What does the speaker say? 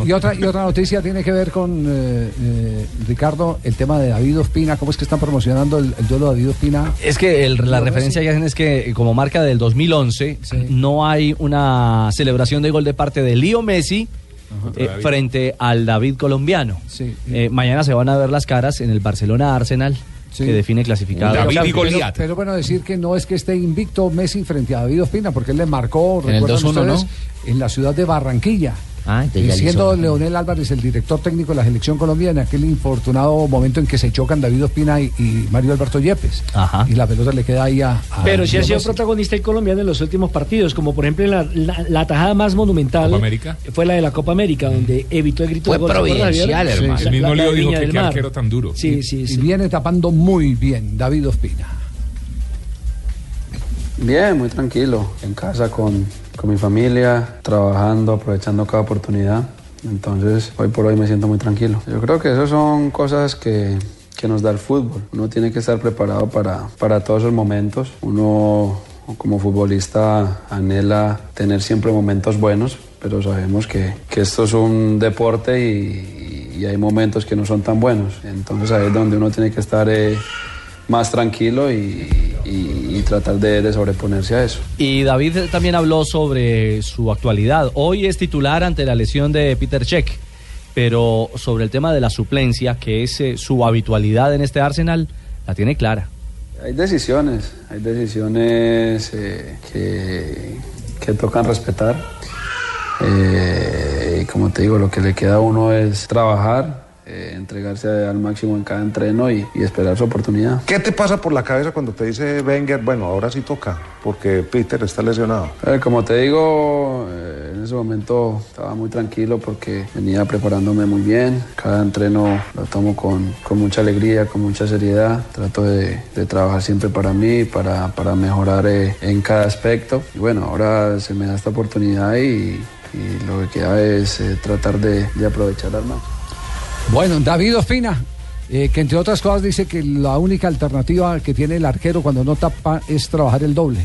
Y otra, y otra noticia tiene que ver con, eh, eh, Ricardo, el tema de David Ospina. ¿Cómo es que están promocionando el, el duelo de David Ospina? Es que el- la referencia que hacen es que como marca del 2011 Sí. no hay una celebración de gol de parte de Leo Messi eh, frente al David colombiano. Sí. Eh, mañana se van a ver las caras en el Barcelona Arsenal Sí. que define clasificado. David y Goliat. Pero, pero bueno, decir que no es que esté invicto Messi frente a David Ospina, porque él le marcó, En el recuerdan 2-1, ustedes, en la ciudad de Barranquilla. Ah, siendo hizo. Leonel Álvarez el director técnico de la selección colombiana, en aquel infortunado momento en que se chocan David Ospina y, y Mario Alberto Yepes. Ajá. Y la pelota le queda ahí a. a Pero sí ha sido protagonista el colombiano en los últimos partidos, como por ejemplo en la, la, la tajada más monumental fue la de la Copa América, donde evitó el grito Fue de gol. ¿se acuerda, providencial, hermano. El mismo Leo dijo que qué arquero tan duro. Sí, sí, Y sí. viene tapando muy bien David Ospina. Bien, muy tranquilo, en casa con, con mi familia, trabajando, aprovechando cada oportunidad. Entonces, hoy por hoy me siento muy tranquilo. Yo creo que esas son cosas que, que nos da el fútbol. Uno tiene que estar preparado para, para todos esos momentos. Uno como futbolista anhela tener siempre momentos buenos, pero sabemos que, que esto es un deporte y, y hay momentos que no son tan buenos. Entonces ahí es donde uno tiene que estar... eh, más tranquilo y, y- y tratar de, de sobreponerse a eso. Y David también habló sobre su actualidad. Hoy es titular ante la lesión de Peter Check, pero sobre el tema de la suplencia, que es eh, su habitualidad en este Arsenal, la tiene clara. Hay decisiones, hay decisiones eh, que, que tocan respetar. Eh, y como te digo, lo que le queda a uno es trabajar, eh, entregarse al máximo en cada entreno y, y esperar su oportunidad. ¿Qué te pasa por la cabeza cuando te dice Wenger, bueno, ahora sí toca, porque Peter está lesionado? Eh, como te digo, eh, en ese momento estaba muy tranquilo porque venía preparándome muy bien. Cada entreno lo tomo con, con mucha alegría, con mucha seriedad. Trato de, de trabajar siempre para mí, para, para mejorar eh, en cada aspecto. Y bueno, ahora se me da esta oportunidad y, y lo que queda es eh, tratar de, de aprovechar al máximo. Bueno, David Ospina, eh, que entre otras cosas dice que la única alternativa que tiene el arquero cuando no tapa es trabajar el doble.